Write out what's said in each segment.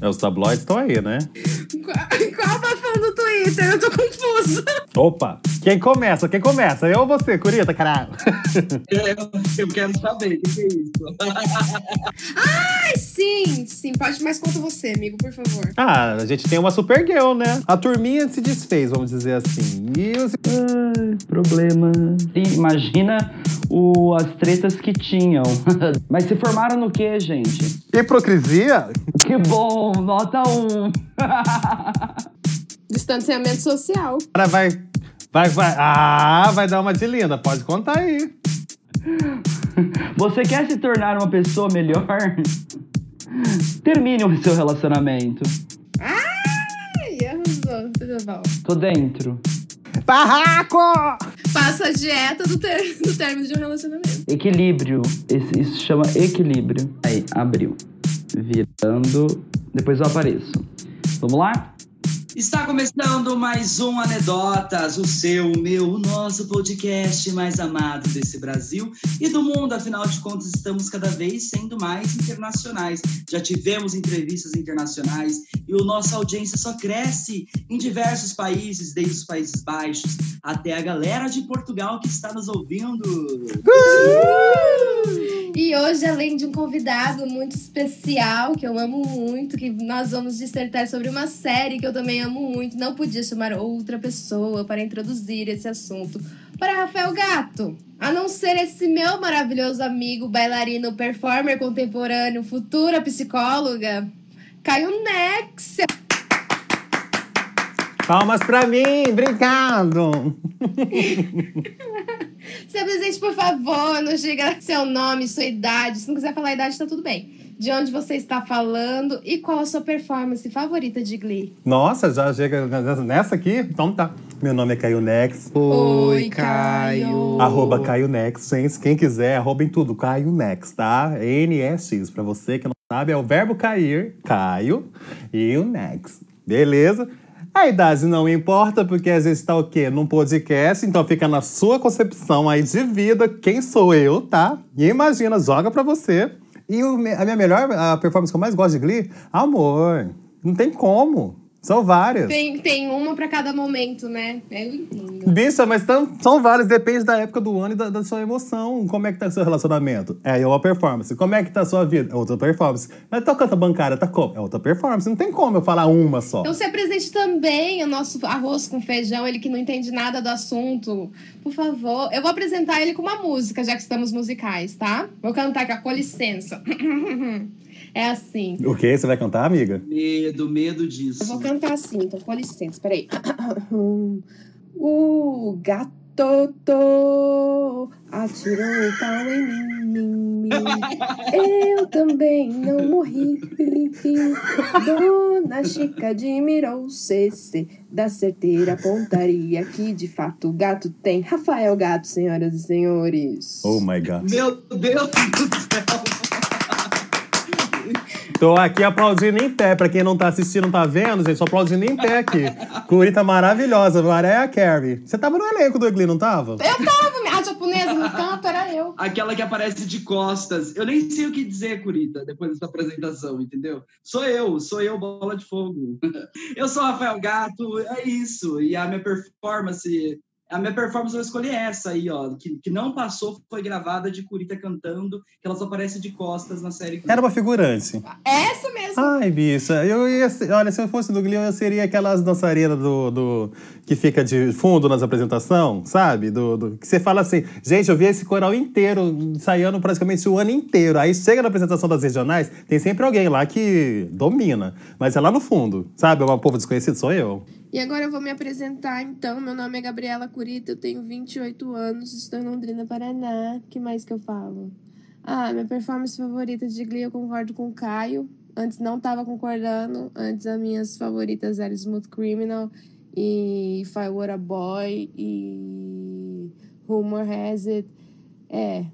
É, os tabloides estão aí, né? Qual, qual bafão do Eu tô confusa. Opa! Quem começa? Quem começa? Eu ou você, Curita, caralho? Eu, eu quero saber o que que é isso. Ai, sim, sim. Pode, mas conta você, amigo, por favor. Ah, a gente tem uma super girl, né? A turminha se desfez, vamos dizer assim. E os... Ai, problema. Sim, imagina o, as tretas que tinham. Mas se formaram no quê, gente? Hipocrisia? Que bom, nota um. Distanciamento social. Cara, vai, vai, vai. Ah, vai dar uma de linda. Pode contar aí. Você quer se tornar uma pessoa melhor? Termine o seu relacionamento. Ai, arrasou. Bom. Tô dentro. Barraco! Passa a dieta do, ter, do término de um relacionamento. Equilíbrio. Esse- isso chama equilíbrio. Aí, abriu. Virando. Depois eu apareço. Vamos lá? Está começando mais um Anedotas, o seu, o meu, o nosso podcast mais amado desse Brasil e do mundo. Afinal de contas, estamos cada vez sendo mais internacionais. Já tivemos entrevistas internacionais e a nossa audiência só cresce em diversos países, desde os Países Baixos até a galera de Portugal que está nos ouvindo. E hoje, além de um convidado muito especial, que eu amo muito, que nós vamos dissertar sobre uma série que eu também amo muito, não podia chamar outra pessoa para introduzir esse assunto para Rafael Gato. A não ser esse meu maravilhoso amigo, bailarino, performer contemporâneo, futura psicóloga, Caio Nex. Palmas pra mim, obrigado. Se apresente, por favor, não diga seu nome, sua idade. Se não quiser falar a idade, tá tudo bem. De onde você está falando e qual a sua performance favorita de Glee? Nossa, já chega nessa aqui? Então tá. Meu nome é Caio Nex. Oi, Caio. Arroba Caio Nex, gente. Quem quiser, arroba em tudo. Caio Nex, tá? N-E-X. Pra você que não sabe, é o verbo cair, Caio, e o Nex. Beleza? A idade não importa, porque a gente tá o quê? Num podcast, então fica na sua concepção aí de vida. Quem sou eu, tá? E imagina, joga pra você. E a minha melhor a performance que eu mais gosto de Glee? Amor. Não tem como. São várias. Tem, tem uma pra cada momento, né? Eu entendo. Bicha, mas tão- são várias, depende da época do ano e da, da sua emoção. Como é que tá o seu relacionamento? É uma performance. Como é que tá a sua vida? É outra performance. Mas tua conta bancária tá como? É outra performance. Não tem como eu falar uma só. Então se apresente também o nosso arroz com feijão, ele que não entende nada do assunto. Por favor, eu vou apresentar ele com uma música, já que estamos musicais, tá? Vou cantar aqui, com licença. É assim. O quê? Você vai cantar, amiga? Medo, medo disso. Eu vou cantar assim, então com licença, peraí. O gato atirou o pau em mim. Eu também não morri. Dona Chica admirou CC da certeira pontaria que de fato o gato tem. Rafael Gato, senhoras e senhores. Oh my God. Meu Deus do céu. Tô aqui aplaudindo em pé. Pra quem não tá assistindo, não tá vendo, gente, tô aplaudindo em pé aqui. Curita maravilhosa, Mariah Carey. Você tava no elenco do Glee, não tava? Eu tava, a japonesa no canto era eu. Aquela que aparece de costas. Eu nem sei o que dizer, Curita, depois dessa apresentação, entendeu? Sou eu, sou eu, bola de fogo. Eu sou o Rafael Gato, é isso. E a minha performance, a minha performance eu escolhi essa aí, ó, que, que não passou, foi gravada de Curita cantando, que ela só aparece de costas na série. Era uma figurante. Essa mesmo. Ai, bicha, eu ia ser, olha, se eu fosse do Glee, eu seria aquelas dançarinas do, do que fica de fundo nas apresentações, sabe? Do, do- que você fala assim, gente, eu vi esse coral inteiro ensaiando praticamente o ano inteiro. Aí chega na apresentação das regionais, tem sempre alguém lá que domina, mas é lá no fundo, sabe? É um povo desconhecido, sou eu. E agora eu vou me apresentar, então. Meu nome é Gabriela Curita, eu tenho 28 anos, estou em Londrina, Paraná. que mais que eu falo? Ah, minha performance favorita de Glee, eu concordo com o Caio. Antes não tava concordando. Antes as minhas favoritas eram Smooth Criminal e If I Were a Boy e Rumor Has It. É.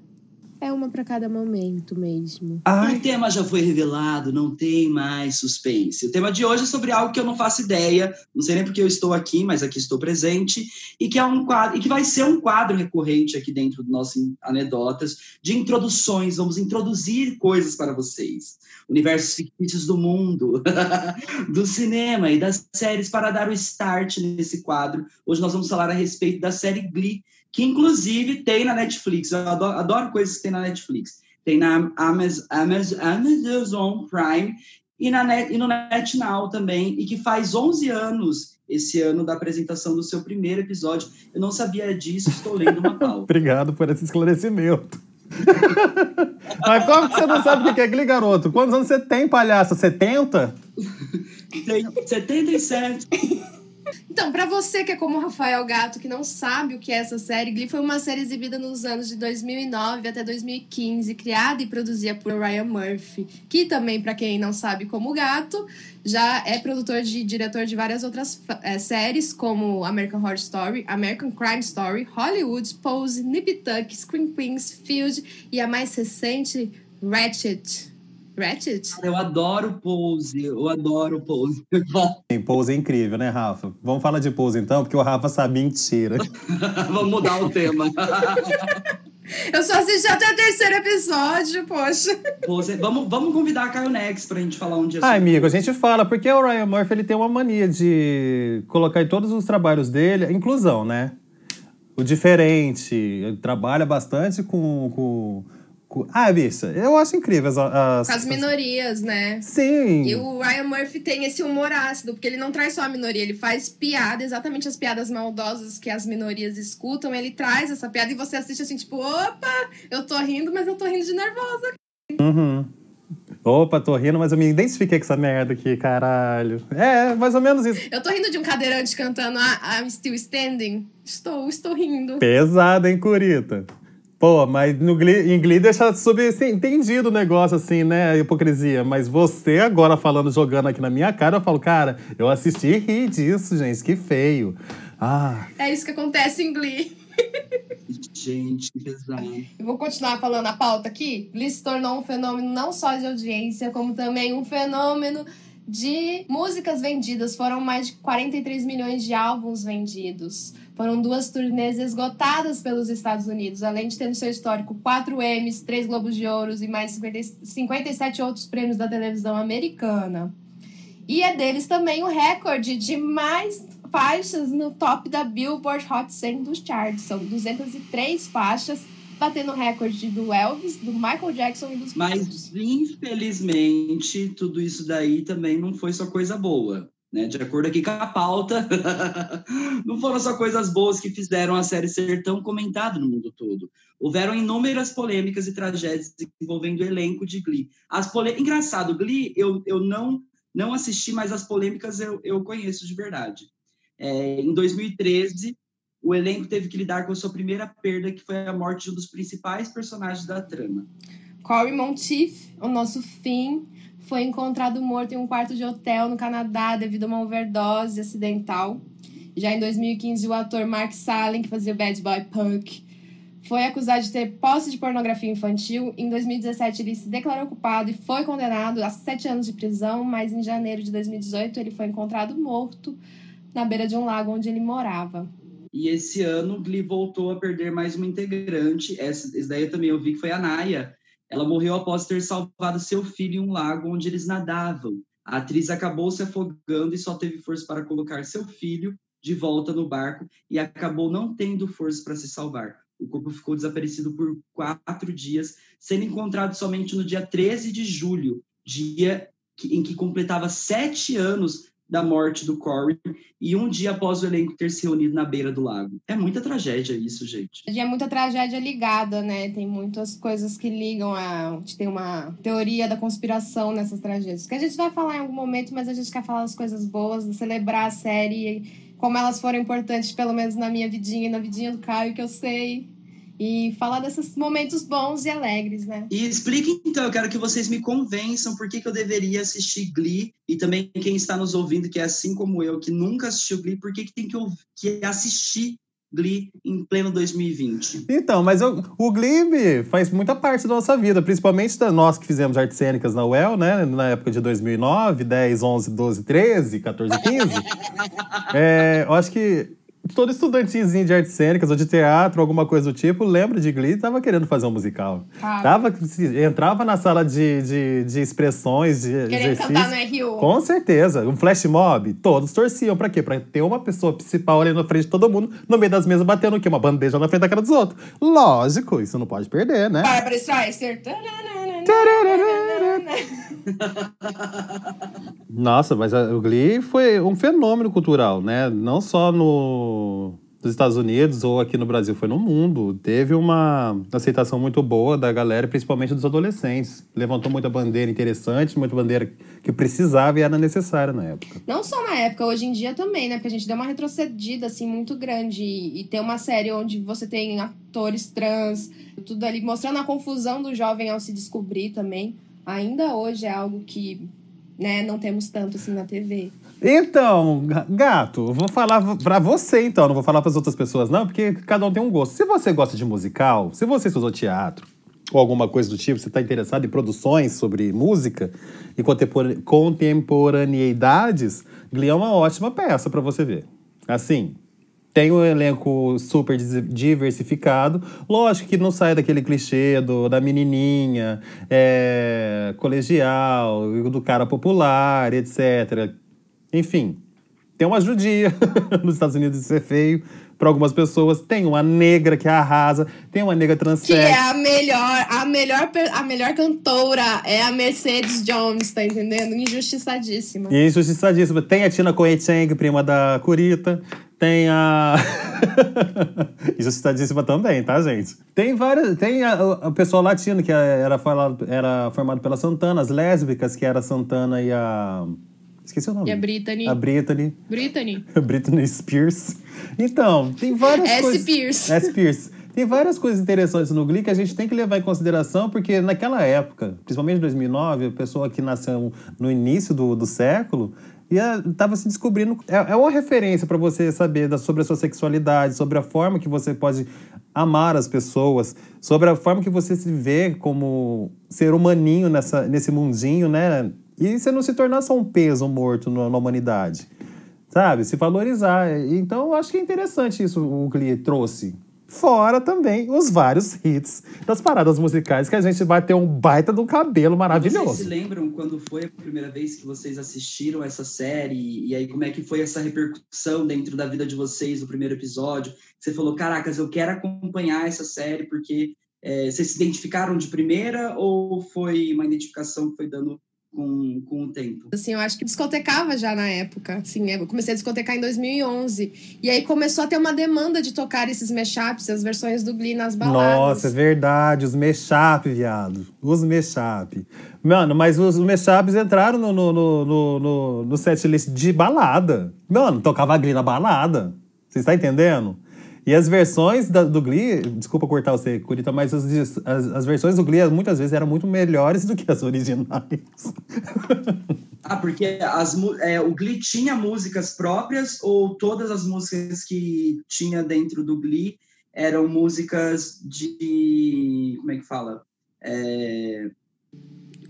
É uma para cada momento mesmo. Ai. O tema já foi revelado, não tem mais suspense. O tema de hoje é sobre algo que eu não faço ideia, não sei nem porque eu estou aqui, mas aqui estou presente, e que é um quadro, e que vai ser um quadro recorrente aqui dentro do nosso anedotas de introduções. Vamos introduzir coisas para vocês, universos fictícios do mundo, do cinema e das séries para dar o start nesse quadro. Hoje nós vamos falar a respeito da série Glee que inclusive tem na Netflix. Eu adoro, adoro coisas que tem na Netflix. Tem na Amazon, Amazon, Prime e, na Net, e no NetNow também, e que faz 11 anos esse ano da apresentação do seu primeiro episódio. Eu não sabia disso, estou lendo uma pauta. Obrigado por esse esclarecimento. Mas como que você não sabe o que é Glee, garoto? Quantos anos você tem, palhaço? 70? Tem 77. Então, para você que é como o Rafael Gato, que não sabe o que é essa série, Glee foi uma série exibida nos anos de 2009 até 2015, criada e produzida por Ryan Murphy, que também, para quem não sabe como Gato, já é produtor e diretor de várias outras é, séries, como American Horror Story, American Crime Story, Hollywood, Pose, Nip Tuck, Scream Queens, Field e a mais recente, Ratchet. Ratchet? Eu adoro Pose, eu adoro Pose. Tem Pose é incrível, né, Rafa? Vamos falar de Pose então, porque o Rafa sabe mentira. Vamos mudar o tema. Eu só assisti até o terceiro episódio, poxa. Pose, vamos, vamos convidar a Caio Nex pra gente falar um dia Ah, amigo, a gente fala, porque o Ryan Murphy ele tem uma mania de colocar em todos os trabalhos dele inclusão, né? O diferente, ele trabalha bastante com, com ah, bicha, eu acho incrível as, as, as minorias, né? Sim. E o Ryan Murphy tem esse humor ácido, porque ele não traz só a minoria, ele faz piada, exatamente as piadas maldosas que as minorias escutam, ele traz essa piada e você assiste assim, tipo, opa, eu tô rindo, mas eu tô rindo de nervosa. Uhum. Opa, tô rindo, mas eu me identifiquei com essa merda aqui, caralho. É, mais ou menos isso. Eu tô rindo de um cadeirante cantando I'm Still Standing. Estou, estou rindo. Pesado, hein, Curita? Pô, mas no Glee, em Glee deixa subentendido o negócio, assim, né? A hipocrisia. Mas você agora falando, jogando aqui na minha cara, eu falo, cara, eu assisti e ri disso, gente. Que feio. Ah. É isso que acontece em Glee. Gente, que pesado. Eu vou continuar falando a pauta aqui. Glee se tornou um fenômeno não só de audiência, como também um fenômeno de músicas vendidas. Foram mais de 43 milhões de álbuns vendidos. Foram duas turnês esgotadas pelos Estados Unidos, além de ter no seu histórico quatro Emmys, três Globos de Ouro e mais 50, 57 outros prêmios da televisão americana. E é deles também o recorde de mais faixas no top da Billboard Hot 100 dos charts. São 203 faixas, batendo o recorde do Elvis, do Michael Jackson e dos Mas, infelizmente, tudo isso daí também não foi só coisa boa. Né? De acordo aqui com a pauta, não foram só coisas boas que fizeram a série ser tão comentada no mundo todo. Houveram inúmeras polêmicas e tragédias envolvendo o elenco de Glee. As pole... Engraçado, Glee eu, eu não, não assisti, mas as polêmicas eu, eu conheço de verdade. É, em 2013, o elenco teve que lidar com a sua primeira perda, que foi a morte de um dos principais personagens da trama. Corey Monteith, o nosso fim, foi encontrado morto em um quarto de hotel no Canadá devido a uma overdose acidental. Já em 2015, o ator Mark Salling, que fazia o Bad Boy Punk, foi acusado de ter posse de pornografia infantil. Em 2017, ele se declarou culpado e foi condenado a sete anos de prisão, mas em janeiro de 2018 ele foi encontrado morto na beira de um lago onde ele morava. E esse ano, Glee voltou a perder mais uma integrante. Essa, essa daí eu também ouvi que foi a Naya, ela morreu após ter salvado seu filho em um lago onde eles nadavam. A atriz acabou se afogando e só teve força para colocar seu filho de volta no barco e acabou não tendo força para se salvar. O corpo ficou desaparecido por quatro dias, sendo encontrado somente no dia 13 de julho, dia em que completava sete anos da morte do Corey e um dia após o elenco ter se reunido na beira do lago. É muita tragédia isso, gente. É muita tragédia ligada, né? Tem muitas coisas que ligam a. A gente tem uma teoria da conspiração nessas tragédias. Que a gente vai falar em algum momento, mas a gente quer falar das coisas boas, celebrar a série, como elas foram importantes, pelo menos na minha vidinha e na vidinha do Caio, que eu sei e falar desses momentos bons e alegres, né? E explique então, eu quero que vocês me convençam por que, que eu deveria assistir Glee e também quem está nos ouvindo, que é assim como eu, que nunca assistiu Glee, por que, que tem que, que assistir Glee em pleno 2020? Então, mas eu, o Glee faz muita parte da nossa vida, principalmente da nós que fizemos artes cênicas na UEL, né? Na época de 2009, 10, 11, 12, 13, 14, 15. é, eu acho que todo estudantezinho de artes cênicas ou de teatro, alguma coisa do tipo, lembra de Glee e tava querendo fazer um musical. Ah, Tava, entrava na sala de, de, de expressões, de Querendo cantar no RU. Com certeza. Um flash mob, todos torciam. Pra quê? Pra ter uma pessoa principal ali na frente de todo mundo, no meio das mesas, batendo o quê? Uma bandeja na frente da cara dos outros. Lógico, isso não pode perder, né? Barbara Streisand. Nossa, mas o Glee foi um fenômeno cultural, né? Não só no, nos Estados Unidos ou aqui no Brasil, foi no mundo. Teve uma aceitação muito boa da galera, principalmente dos adolescentes. Levantou muita bandeira interessante, muita bandeira que precisava e era necessária na época. Não só na época, hoje em dia também, né? Porque a gente deu uma retrocedida, assim, muito grande. E tem uma série onde você tem atores trans, tudo ali, mostrando a confusão do jovem ao se descobrir também. Ainda hoje é algo que, né, não temos tanto, assim, na TV. Então, ga- gato, vou falar pra você então, não vou falar pras outras pessoas não, porque cada um tem um gosto. Se você gosta de musical, se você estudou teatro ou alguma coisa do tipo, você está interessado em produções sobre música e contempor- contemporaneidades, Glee é uma ótima peça pra você ver. Assim, tem um elenco super diversificado. Lógico que não sai daquele clichê do, da menininha, é, colegial, do cara popular, etc. Enfim, tem uma judia nos Estados Unidos de ser feio para algumas pessoas. Tem uma negra que arrasa, tem uma negra Que é a melhor, a melhor, a melhor cantora é a Mercedes Jones, tá entendendo? Injustiçadíssima. E injustiçadíssima. Tem a Tina Cohen Chang, prima da Curita. Tem a. Injustiçadíssima também, tá, gente? Tem várias. Tem a- o- o pessoal latino que era, falado, era formado pela Santana, as lésbicas, que era a Santana e a. Esqueci o nome. E a Brittany. A Brittany. Brittany. Britney Spears. Então, tem várias S. coisas. Pierce. S. Pierce. Tem várias coisas interessantes no Glee que a gente tem que levar em consideração, porque naquela época, principalmente em 2009, a pessoa que nasceu no início do, do século estava se descobrindo. É, é uma referência para você saber da, sobre a sua sexualidade, sobre a forma que você pode amar as pessoas, sobre a forma que você se vê como ser humaninho nessa, nesse mundinho, né? E você não se tornar só um peso morto na, na humanidade sabe? Se valorizar. Então, eu acho que é interessante isso o Glee trouxe. Fora também os vários hits das paradas musicais que a gente vai ter um baita do cabelo Vocês se maravilhoso. lembram quando foi a primeira vez que vocês assistiram essa série? E aí, como é que foi essa repercussão dentro da vida de vocês no primeiro episódio? Você falou, caracas, eu quero acompanhar essa série porque é, vocês se identificaram de primeira ou foi uma identificação que foi dando com, com o tempo? Assim, eu acho que discotecava já na época. Assim, eu comecei a discotecar em 2011. E aí começou a ter uma demanda de tocar esses mashups, as versões do Glee nas baladas. Nossa, é verdade, os mashup, viado. Os mashup. Mano, mas os mashups entraram no, no, no, no, no, no setlist de balada. Mano, tocava Glee na balada. Você está entendendo? E as versões da- do Glee, desculpa cortar você, Curita, mas as, as, as versões do Glee muitas vezes eram muito melhores do que as originais. Ah, porque as, é, o Glee tinha músicas próprias ou todas as músicas que tinha dentro do Glee eram músicas de. Como é que fala? É,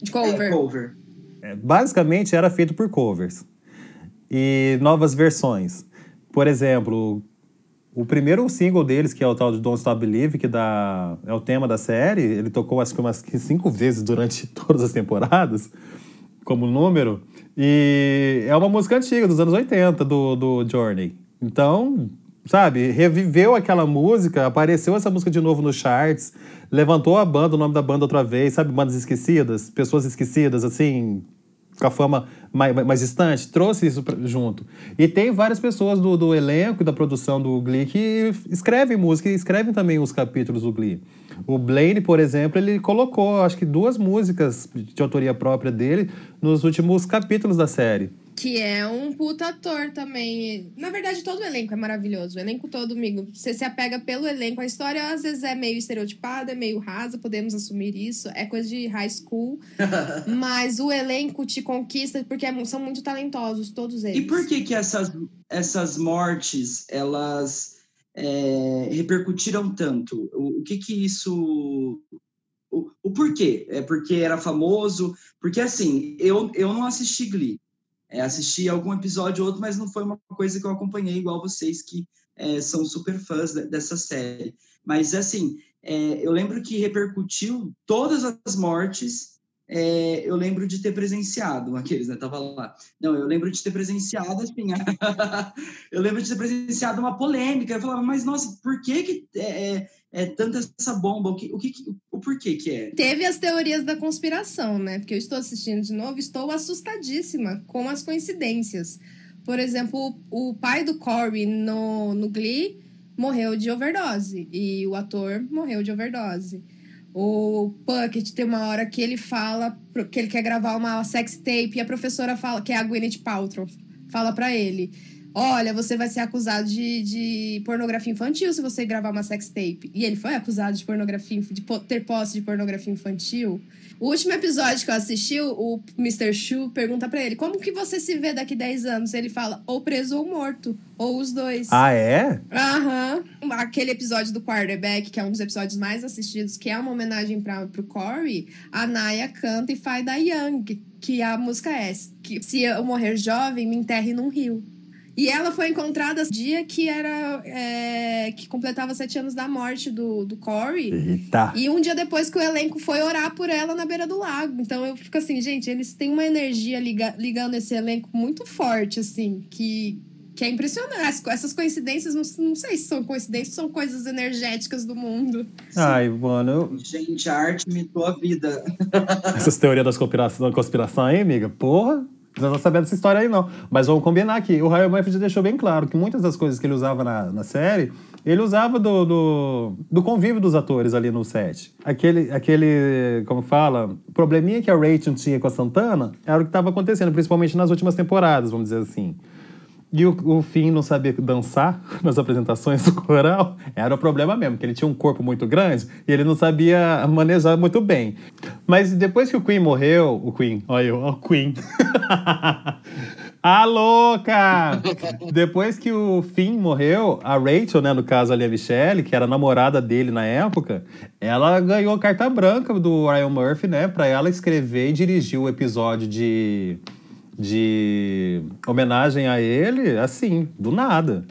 De é, cover. cover. É, basicamente era feito por covers e novas versões. Por exemplo, o primeiro single deles, que é o tal de Don't Stop Believe, que dá, é o tema da série, ele tocou acho que umas cinco vezes durante todas as temporadas, como número. E é uma música antiga, dos anos 80, do, do Journey. Então, sabe, reviveu aquela música, apareceu essa música de novo nos charts, levantou a banda, o nome da banda outra vez, sabe, bandas esquecidas, pessoas esquecidas, assim, com a fama mais, mais distante, trouxe isso pra- junto. E tem várias pessoas do, do elenco e da produção do Glee que escrevem música e escrevem também os capítulos do Glee. O Blaine, por exemplo, ele colocou, acho que duas músicas de autoria própria dele nos últimos capítulos da série. Que é um puta ator também. Na verdade, todo o elenco é maravilhoso. O elenco todo, amigo. Você se apega pelo elenco. A história às vezes é meio estereotipada, é meio rasa, podemos assumir isso. É coisa de high school. mas o elenco te conquista porque é- são muito talentosos, todos eles. E por que que essas, essas mortes, elas é, repercutiram tanto? O, o, que que isso... O, o porquê? É porque era famoso? Porque, assim, eu, eu não assisti Glee. É, assisti algum episódio ou outro, mas não foi uma coisa que eu acompanhei igual vocês que é, são super fãs de, dessa série. Mas, assim, é, eu lembro que repercutiu todas as mortes é, eu lembro de ter presenciado, aqueles, né? Tava lá. Não, eu lembro de ter presenciado, assim, eu lembro de ter presenciado uma polêmica. Eu falava, mas nossa, por que que é, é, é tanta essa bomba? O, que, o, que, o porquê que é? Teve as teorias da conspiração, né? Porque eu estou assistindo de novo, estou assustadíssima com as coincidências. Por exemplo, o, o pai do Corey no, no Glee morreu de overdose e o ator morreu de overdose. O Puckett tem uma hora que ele fala que ele quer gravar uma sex tape e a professora fala, que é a Gwyneth Paltrow, fala para ele: Olha, você vai ser acusado de, de pornografia infantil se você gravar uma sex tape. E ele foi acusado de pornografia, de ter posse de pornografia infantil. O último episódio que eu assisti, o Mr. Shu pergunta para ele: Como que você se vê daqui 10 anos? Ele fala: Ou preso ou morto. Ou os dois. Ah, é? Aham. Uhum. Aquele episódio do quarterback, que é um dos episódios mais assistidos, que é uma homenagem para pro Corey, a Naya canta e faz da Young, que a música é: que Se eu morrer jovem, me enterre num rio. E ela foi encontrada no dia que era. É, que completava sete anos da morte do, do Corey. Eita. E um dia depois que o elenco foi orar por ela na beira do lago. Então eu fico assim, gente, eles têm uma energia liga, ligando esse elenco muito forte, assim, que. Que é impressionante. Essas coincidências, não, não sei se são coincidências, são coisas energéticas do mundo. Ai, mano. Gente, a arte imitou a vida. Essas teorias das conspirações, da conspiração aí, amiga, porra. Não tô sabendo dessa história aí, não. Mas vamos combinar aqui. O Ryan Murphy já deixou bem claro que muitas das coisas que ele usava na, na série, ele usava do, do, do, convívio dos atores ali no set. Aquele, aquele, como fala, probleminha que a Rachel tinha com a Santana era o que estava acontecendo, principalmente nas últimas temporadas, vamos dizer assim. E o, o Finn não saber dançar nas apresentações do coral era o problema mesmo, que ele tinha um corpo muito grande e ele não sabia manejar muito bem. Mas depois que o Queen morreu, o Queen, olha eu, o Queen. a louca! depois que o Finn morreu, a Rachel, né, no caso ali a Michelle, que era namorada dele na época, ela ganhou carta branca do Ryan Murphy, né, para ela escrever e dirigir o episódio de de homenagem a ele, assim, do nada.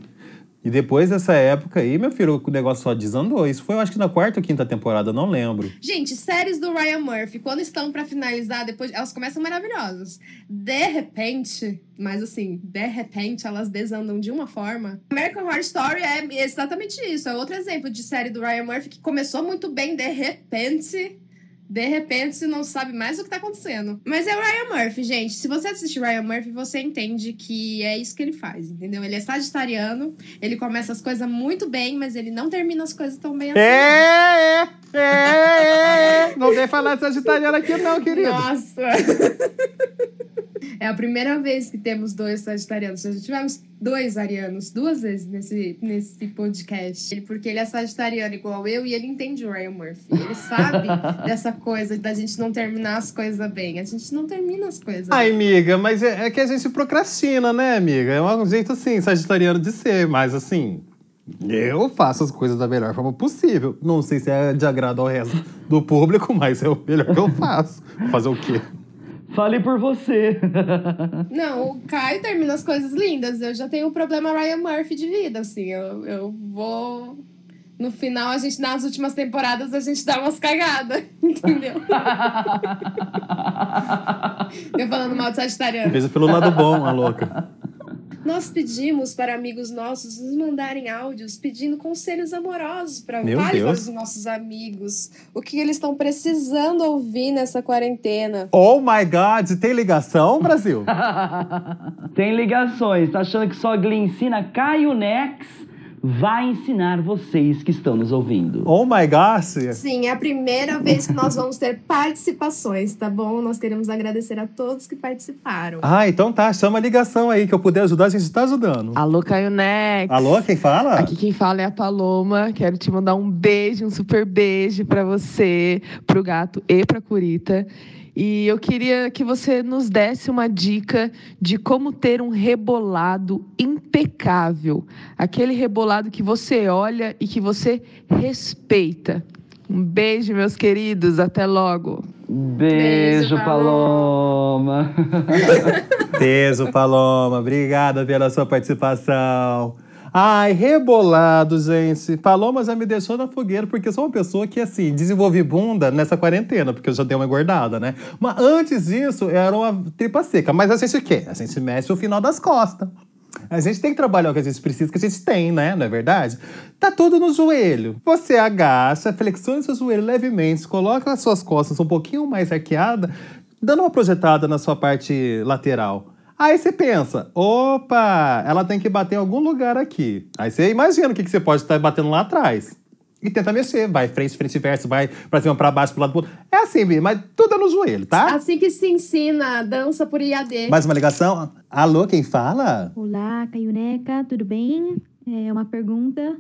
E depois dessa época aí, meu filho, o negócio só desandou. Isso foi, eu acho que na quarta ou quinta temporada, não lembro. Gente, séries do Ryan Murphy, quando estão para finalizar, depois elas começam maravilhosas. De repente, mas assim, de repente elas desandam de uma forma. American Horror Story é exatamente isso. É outro exemplo de série do Ryan Murphy que começou muito bem, de repente de repente você não sabe mais o que tá acontecendo. Mas é o Ryan Murphy, gente. Se você assistir Ryan Murphy, você entende que é isso que ele faz, entendeu? Ele é sagitariano, ele começa as coisas muito bem, mas ele não termina as coisas tão bem assim. É, é, é, é. Não vem falar de sagitariano aqui não, querido. Nossa. É a primeira vez que temos dois sagitarianos. Já tivemos dois arianos duas vezes nesse, nesse podcast. Porque ele é sagitariano igual eu e ele entende o Ryan Murphy. Ele sabe dessa coisa da gente não terminar as coisas bem. A gente não termina as coisas. Ai, amiga, mas é, é que a gente procrastina, né, amiga? É um jeito assim, sagitariano de ser, mas assim. Eu faço as coisas da melhor forma possível. Não sei se é de agrado ao resto do público, mas é o melhor que eu faço. Fazer o quê? Fale por você. Não, o Caio termina as coisas lindas. Eu já tenho o problema Ryan Murphy de vida, assim. Eu, eu vou. No final, a gente, nas últimas temporadas, a gente dá umas cagadas, entendeu? eu falando mal de Sagitariano. Veja pelo lado bom, a louca. Nós pedimos para amigos nossos nos mandarem áudios pedindo conselhos amorosos para vários dos nossos amigos. O que eles estão precisando ouvir nessa quarentena. Oh my God! Tem ligação, Brasil? tem ligações. Tá achando que só Glee ensina Caio Nex? Vai ensinar vocês que estão nos ouvindo. Oh my gosh! Sim, é a primeira vez que nós vamos ter participações, tá bom? Nós queremos agradecer a todos que participaram. Ah, então tá. Chama a ligação aí, que eu puder ajudar, a gente tá ajudando. Alô, Caio Nex. Alô, quem fala? Aqui quem fala é a Paloma. Quero te mandar um beijo, um super beijo para você, pro gato e pra Curita. E eu queria que você nos desse uma dica de como ter um rebolado impecável. Aquele rebolado que você olha e que você respeita. Um beijo, meus queridos. Até logo. Beijo, Beijo, Paloma. Beijo, Paloma. Obrigada pela sua participação. Ai, rebolado, gente. Paloma já me deixou na fogueira, porque sou uma pessoa que, assim, desenvolvi bunda nessa quarentena, porque eu já dei uma engordada, né? Mas antes disso, era uma tripa seca. Mas a gente quer? A gente mexe o final das costas. A gente tem que trabalhar o que a gente precisa, que a gente tem, né? Não é verdade? Tá tudo no joelho. Você agacha, flexiona seu joelho levemente, coloca as suas costas um pouquinho mais arqueada, dando uma projetada na sua parte lateral. Aí você pensa, opa, ela tem que bater em algum lugar aqui. Aí você imagina o que, que você pode estar batendo lá atrás. E tenta mexer, vai frente, frente e verso, vai pra cima, pra baixo, pro lado, pro outro. É assim, mas tudo é no joelho, tá? Assim que se ensina dança por IAD. Mais uma ligação? Alô, quem fala? Olá, Caiuneca, tudo bem? É uma pergunta.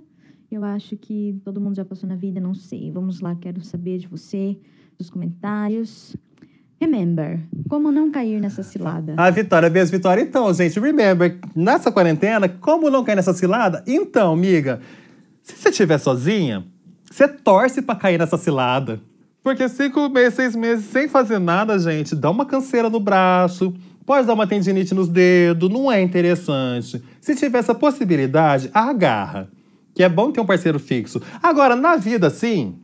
Eu acho que todo mundo já passou na vida, não sei. Vamos lá, quero saber de você, dos comentários. Remember, como não cair nessa cilada? A Vitória, beijo, Vitória. Então, gente, remember, nessa quarentena, como não cair nessa cilada? Então, amiga, se você estiver sozinha, você torce pra cair nessa cilada. Porque cinco meses, seis meses sem fazer nada, gente, dá uma canseira no braço, pode dar uma tendinite nos dedos, não é interessante. Se tiver essa possibilidade, agarra. Que é bom ter um parceiro fixo. Agora, na vida, assim,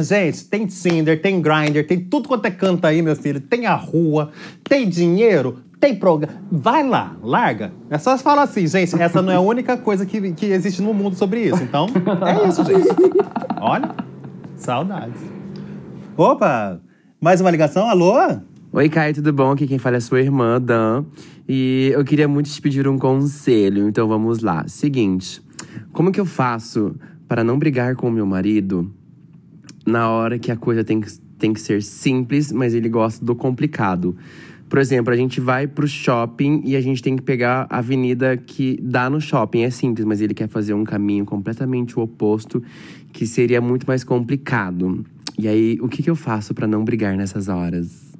Gente, tem Tinder, tem Grindr, tem tudo quanto é canto aí, meu filho. Tem a rua, tem dinheiro, tem programa. Vai lá, larga. É só falar assim, gente, essa não é a única coisa que, que existe no mundo sobre isso. Então, é isso, gente. Olha, saudades. Opa, mais uma ligação? Alô? Oi, Caio, tudo bom? Aqui quem fala é sua irmã, Dan. E eu queria muito te pedir um conselho, então vamos lá. Seguinte, como que eu faço para não brigar com meu marido na hora que a coisa tem que, tem que ser simples, mas ele gosta do complicado? Por exemplo, a gente vai pro shopping e a gente tem que pegar a avenida que dá no shopping. É simples, mas ele quer fazer um caminho completamente o oposto, que seria muito mais complicado. E aí, o que, que eu faço para não brigar nessas horas?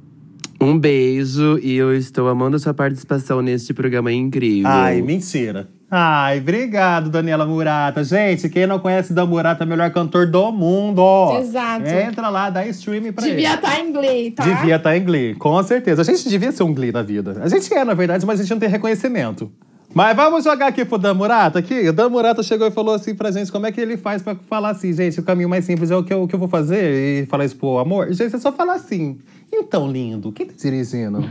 Um beijo e eu estou amando a sua participação neste programa incrível. Ai, mentira. Ai, obrigado, Daniela Murata. Gente, quem não conhece Dan Murata, é o melhor cantor do mundo. Exato. Entra lá, dá streaming pra ele. Devia estar em Glee, tá? Devia estar em Glee, com certeza. A gente devia ser um Glee na vida. A gente é, na verdade, mas a gente não tem reconhecimento. Mas vamos jogar aqui pro Dan Murata aqui. O Dan Murata chegou e falou assim pra gente como é que ele faz pra falar assim, gente, o caminho mais simples é o que eu, o que eu vou fazer e falar isso pro amor. Gente, é só falar assim. Então, lindo, quem tá dirigindo?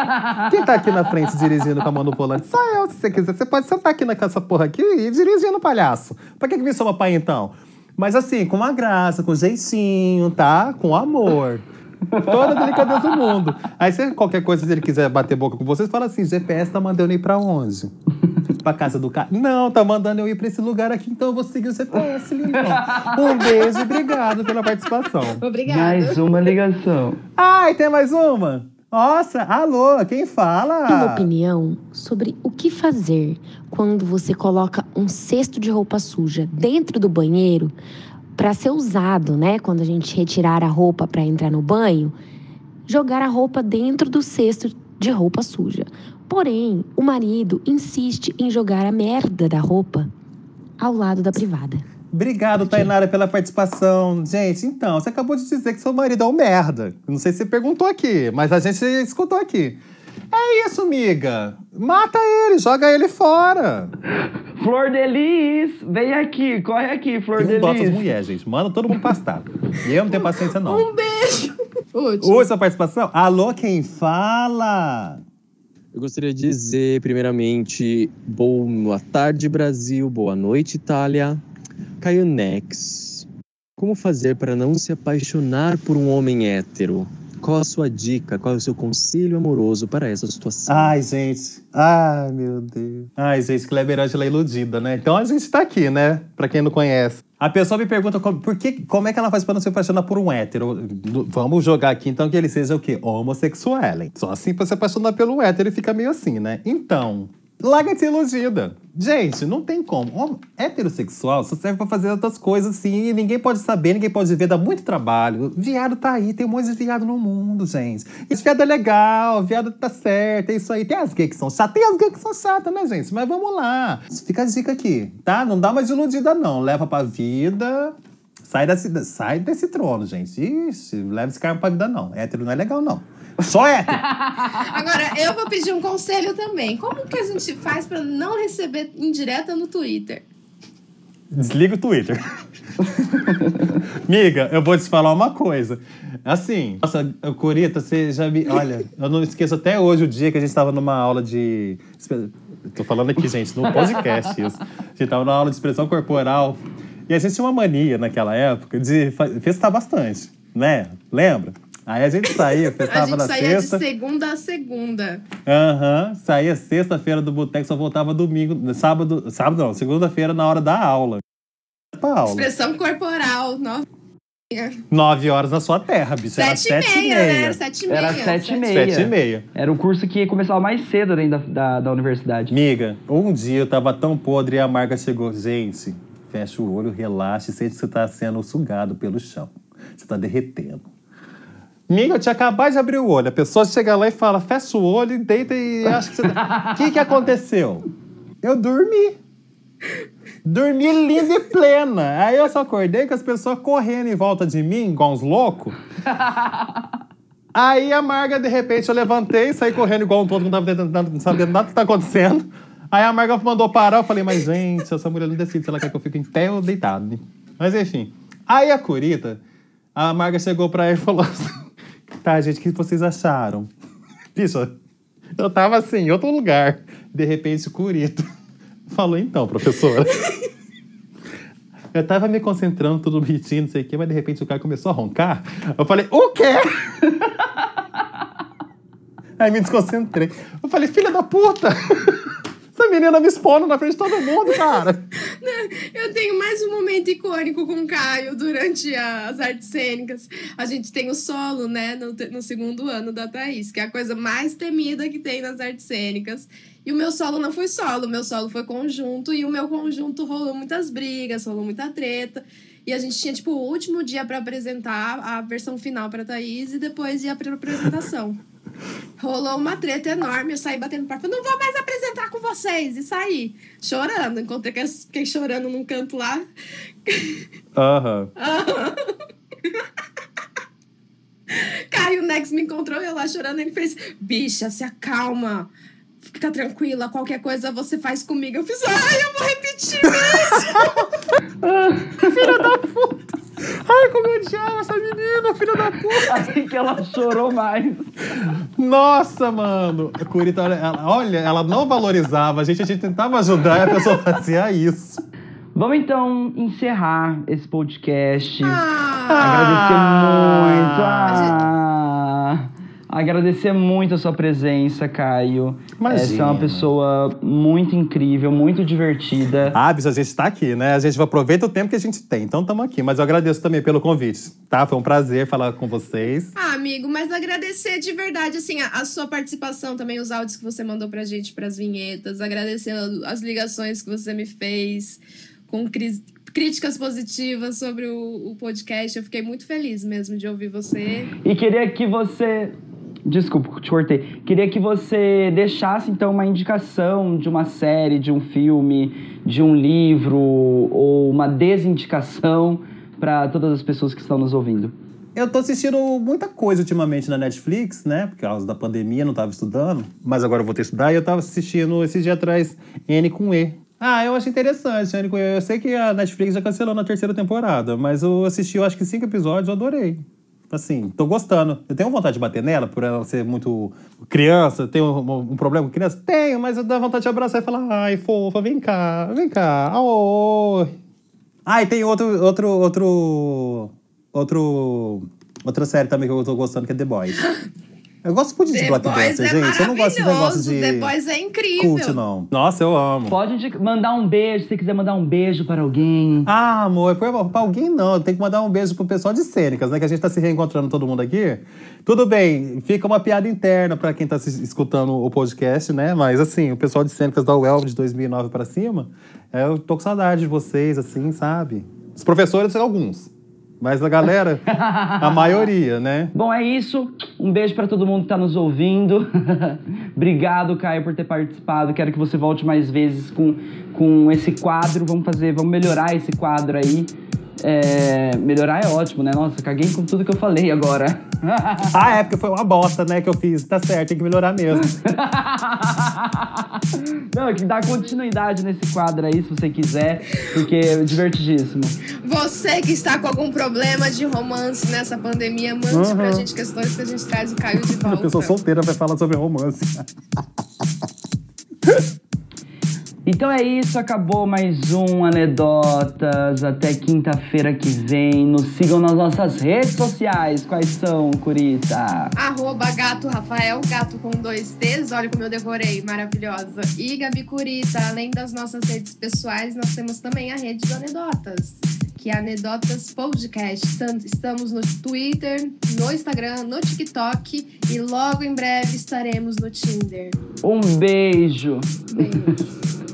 Quem tá aqui na frente dirigindo com a mão no volante? Só eu, se você quiser. Você pode sentar aqui nessa porra aqui e dirigir no palhaço. Pra que que me chama pai, então? Mas assim, com uma graça, com jeitinho, tá? Com amor. Toda a delicadeza do mundo. Aí, se qualquer coisa, se ele quiser bater boca com vocês, fala assim: GPS tá mandando eu ir pra onde? Pra casa do cara? Não, tá mandando eu ir pra esse lugar aqui, então eu vou seguir o GPS, lindão. Um beijo e obrigado pela participação. Obrigada. Mais uma ligação. Ai, tem mais uma? Nossa, alô, quem fala? Uma opinião sobre o que fazer quando você coloca um cesto de roupa suja dentro do banheiro para ser usado, né? Quando a gente retirar a roupa para entrar no banho, jogar a roupa dentro do cesto de roupa suja. Porém, o marido insiste em jogar a merda da roupa ao lado da privada. Obrigado, Tainara, pela participação. Gente, então, você acabou de dizer que seu marido é um merda. Não sei se você perguntou aqui, mas a gente escutou aqui. É isso, miga. Mata ele, joga ele fora. Flor Delis, vem aqui, corre aqui, Flor Tem um dó dessas Delis. mulheres, gente. Manda todo mundo pastar. E eu não tenho paciência, não. Um beijo. Oi, sua participação. Alô, quem fala? Eu gostaria de dizer, primeiramente, boa tarde, Brasil, boa noite, Itália. Caio Nex. Como fazer para não se apaixonar por um homem hétero? Qual a sua dica? Qual é o seu conselho amoroso para essa situação? Ai, gente. Ai, meu Deus. Ai, gente, Kleber Angela é iludida, né? Então a gente tá aqui, né? Pra quem não conhece. A pessoa me pergunta como, por que, como é que ela faz pra não se apaixonar por um hétero. Vamos jogar aqui, então, que ele seja o quê? Homossexual. Só assim pra se apaixonar pelo hétero e fica meio assim, né? Então, Larga de ser iludida. Gente, não tem como. Homem heterossexual só serve pra fazer outras coisas assim. E ninguém pode saber, ninguém pode ver, dá muito trabalho. Viado tá aí, tem um monte de viado no mundo, gente. Esse viado é legal, viado tá certo, é isso aí. Tem as gays que são chatas, tem as gays que são chatas, né, gente? Mas vamos lá. Fica a dica aqui, tá? Não dá mais iludida, não. Leva pra vida. Sai desse, sai desse trono, gente. Ixi, leva esse cara pra vida, não. Hétero não é legal, não. Só hétero. Agora, eu vou pedir um conselho também. Como que a gente faz pra não receber indireta no Twitter? Desliga o Twitter. Miga, eu vou te falar uma coisa. Assim, nossa, Corita, você já me. Olha, eu não esqueço até hoje o dia que a gente estava numa aula de. Tô falando aqui, gente, no podcast isso. A gente estava numa aula de expressão corporal. E a gente tinha uma mania naquela época de festar bastante, né? Lembra? Aí a gente saía, festava na A gente saía sexta. de segunda a segunda. Aham, saía sexta-feira do boteco, só voltava domingo, sábado, sábado não, segunda-feira na hora da aula. Pra aula. Expressão corporal. Nossa. Nove horas na sua terra, bicho. Era Sete e sete e meia, né? meia. Sete e meia. Era sete e meia. Sete e meia. Era o curso que começava mais cedo dentro da, da, da universidade. Miga, um dia eu tava tão podre e a Marga chegou. Gente, fecha o olho, relaxa e sente que você tá sendo sugado pelo chão. Você tá derretendo. Miga, eu tinha acabado de abrir o olho. A pessoa chega lá e fala, fecha o olho e deita e acha que você tá... O que que aconteceu? Eu dormi. Dormi linda e plena. Aí eu só acordei com as pessoas correndo em volta de mim, igual uns loucos. Aí a Marga, de repente, eu levantei, saí correndo igual um todo, não tava tentando, não nada do que tá acontecendo. Aí a Marga mandou parar, eu falei, mas gente, essa mulher não decide se ela quer que eu fique em pé ou deitado. Mas enfim. Aí a Curita, a Marga chegou pra ele e falou assim, tá, gente, o que vocês acharam? Bicho, eu tava assim, em outro lugar. De repente, o Curita falou, então, professora. Eu tava me concentrando, tudo bonitinho, não sei o quê, mas de repente o cara começou a roncar. Eu falei, o quê? Aí me desconcentrei. Eu falei, filha da puta! Essa menina me expondo na frente de todo mundo, cara. Eu tenho mais um momento icônico com o Caio durante as artes cênicas. A gente tem o solo, né, no, no segundo ano da Thaís, que é a coisa mais temida que tem nas artes cênicas. E o meu solo não foi solo, o meu solo foi conjunto, e o meu conjunto rolou muitas brigas, rolou muita treta. E a gente tinha, tipo, o último dia pra apresentar a versão final pra Thaís e depois ia pra apresentação. Rolou uma treta enorme, eu saí batendo porta, não vou mais apresentar com vocês, e saí chorando. Encontrei que fiquei chorando num canto lá. Aham. Caio Nex me encontrou, eu lá chorando, ele fez, bicha, se acalma. Fica tranquila, qualquer coisa você faz comigo. Eu fiz, ai, eu vou repetir mesmo. filha da puta! Ai, como eu odiava essa menina, filha da puta! Assim que ela chorou mais. Nossa, mano! A Curita, olha, ela, olha, ela não valorizava, a gente, a gente tentava ajudar e a pessoa fazia isso. Vamos então encerrar esse podcast. Ah, Agradecer muito. Ah, agradecer muito a sua presença, Caio. Imagina. Você é uma pessoa muito incrível, muito divertida. Ah, bicho, a gente tá aqui, né? A gente aproveita o tempo que a gente tem, então estamos aqui. Mas eu agradeço também pelo convite, tá? Foi um prazer falar com vocês. Ah, amigo, mas agradecer de verdade, assim, a, a sua participação também, os áudios que você mandou pra gente, pras vinhetas, agradecer as ligações que você me fez com cris- críticas positivas sobre o, o podcast. Eu fiquei muito feliz mesmo de ouvir você. E queria que você. Desculpa, te cortei. Queria que você deixasse então uma indicação de uma série, de um filme, de um livro ou uma desindicação para todas as pessoas que estão nos ouvindo. Eu tô assistindo muita coisa ultimamente na Netflix, né? Por causa da pandemia, não tava estudando. Mas agora eu vou ter que estudar. E eu tava assistindo esses dias atrás N com E. Ah, eu achei interessante, N com E. Eu sei que a Netflix já cancelou na terceira temporada. Mas eu assisti, eu acho que cinco episódios, eu adorei. Assim, tô gostando. Eu tenho vontade de bater nela, por ela ser muito criança. Tenho um, um problema com criança? Tenho, mas eu dou vontade de abraçar e falar: ai, fofa, vem cá, vem cá. Oh. Ah, e tem outro, outro, outro, outro, outra série também que eu tô gostando, que é The Boys. Eu gosto muito de The blockbuster, Boys é gente. Eu não gosto de negócio de Boys é incrível. cult, não. Nossa, eu amo. Pode mandar um beijo, se você quiser mandar um beijo para alguém. Ah, amor, pra alguém não. Tem que mandar um beijo pro pessoal de cênicas, né? Que a gente tá se reencontrando todo mundo aqui. Tudo bem, fica uma piada interna pra quem tá se- escutando o podcast, né? Mas assim, o pessoal de cênicas da UEL de 2009 pra cima, é, eu tô com saudade de vocês, assim, sabe? Os professores, alguns. Mas a galera, a maioria, né? Bom, é isso. Um beijo para todo mundo que tá nos ouvindo. Obrigado, Caio, por ter participado. Quero que você volte mais vezes com, com esse quadro. Vamos fazer, vamos melhorar esse quadro aí. É, melhorar é ótimo, né? Nossa, caguei com tudo que eu falei agora. Ah, é, porque foi uma bosta, né, que eu fiz. Tá certo, tem que melhorar mesmo. Não, que dá continuidade nesse quadro aí, se você quiser, porque é divertidíssimo. Você que está com algum problema de romance nessa pandemia, mande Uhum. pra gente questões que a gente traz o Caio de A volta. pessoa solteira vai falar sobre romance. Então é isso, acabou mais um Anedotas. Até quinta-feira que vem. Nos sigam nas nossas redes sociais. Quais são, Curita? Arroba gato Rafael, gato com dois T's, olha como eu decorei, maravilhosa. E Gabi Curita, além das nossas redes pessoais, nós temos também a rede do Anedotas, que é Anedotas Podcast. Estamos no Twitter, no Instagram, no TikTok e logo em breve estaremos no Tinder. Um beijo. Beijo.